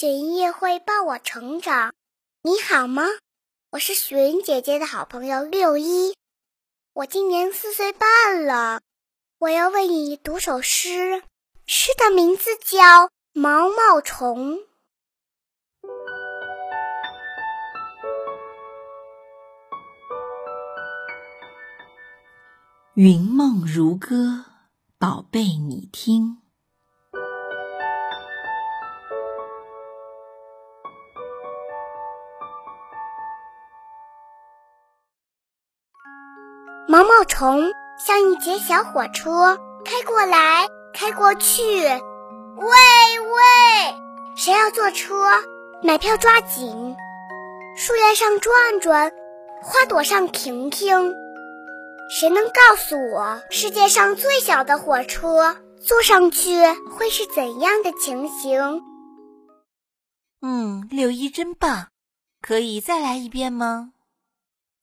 雪音乐会伴我成长，你好吗？我是雪云姐姐的好朋友六一，我今年四岁半了。我要为你读首诗，诗的名字叫《毛毛虫》。云梦如歌，宝贝，你听。毛毛虫像一节小火车，开过来，开过去。喂喂，谁要坐车？买票抓紧！树叶上转转，花朵上停停。谁能告诉我，世界上最小的火车坐上去会是怎样的情形？嗯，六一真棒，可以再来一遍吗？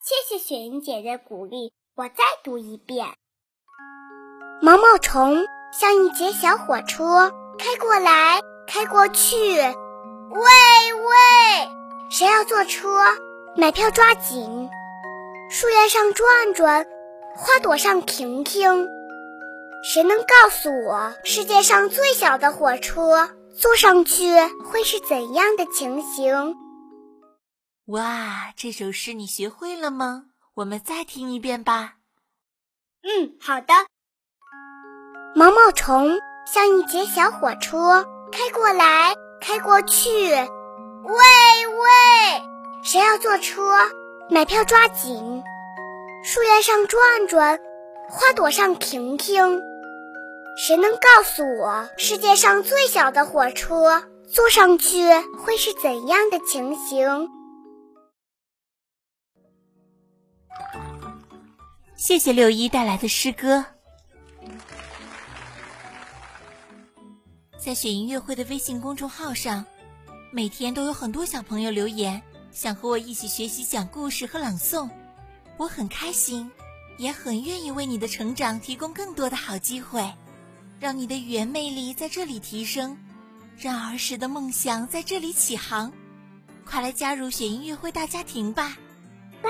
谢谢雪莹姐的鼓励。我再读一遍：毛毛虫像一节小火车，开过来，开过去。喂喂，谁要坐车？买票抓紧！树叶上转转，花朵上停停。谁能告诉我，世界上最小的火车坐上去会是怎样的情形？哇，这首诗你学会了吗？我们再听一遍吧。嗯，好的。毛毛虫像一节小火车，开过来，开过去。喂喂，谁要坐车？买票抓紧！树叶上转转，花朵上停停。谁能告诉我，世界上最小的火车坐上去会是怎样的情形？谢谢六一带来的诗歌。在雪音乐会的微信公众号上，每天都有很多小朋友留言，想和我一起学习讲故事和朗诵。我很开心，也很愿意为你的成长提供更多的好机会，让你的语言魅力在这里提升，让儿时的梦想在这里起航。快来加入雪音乐会大家庭吧！哇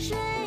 水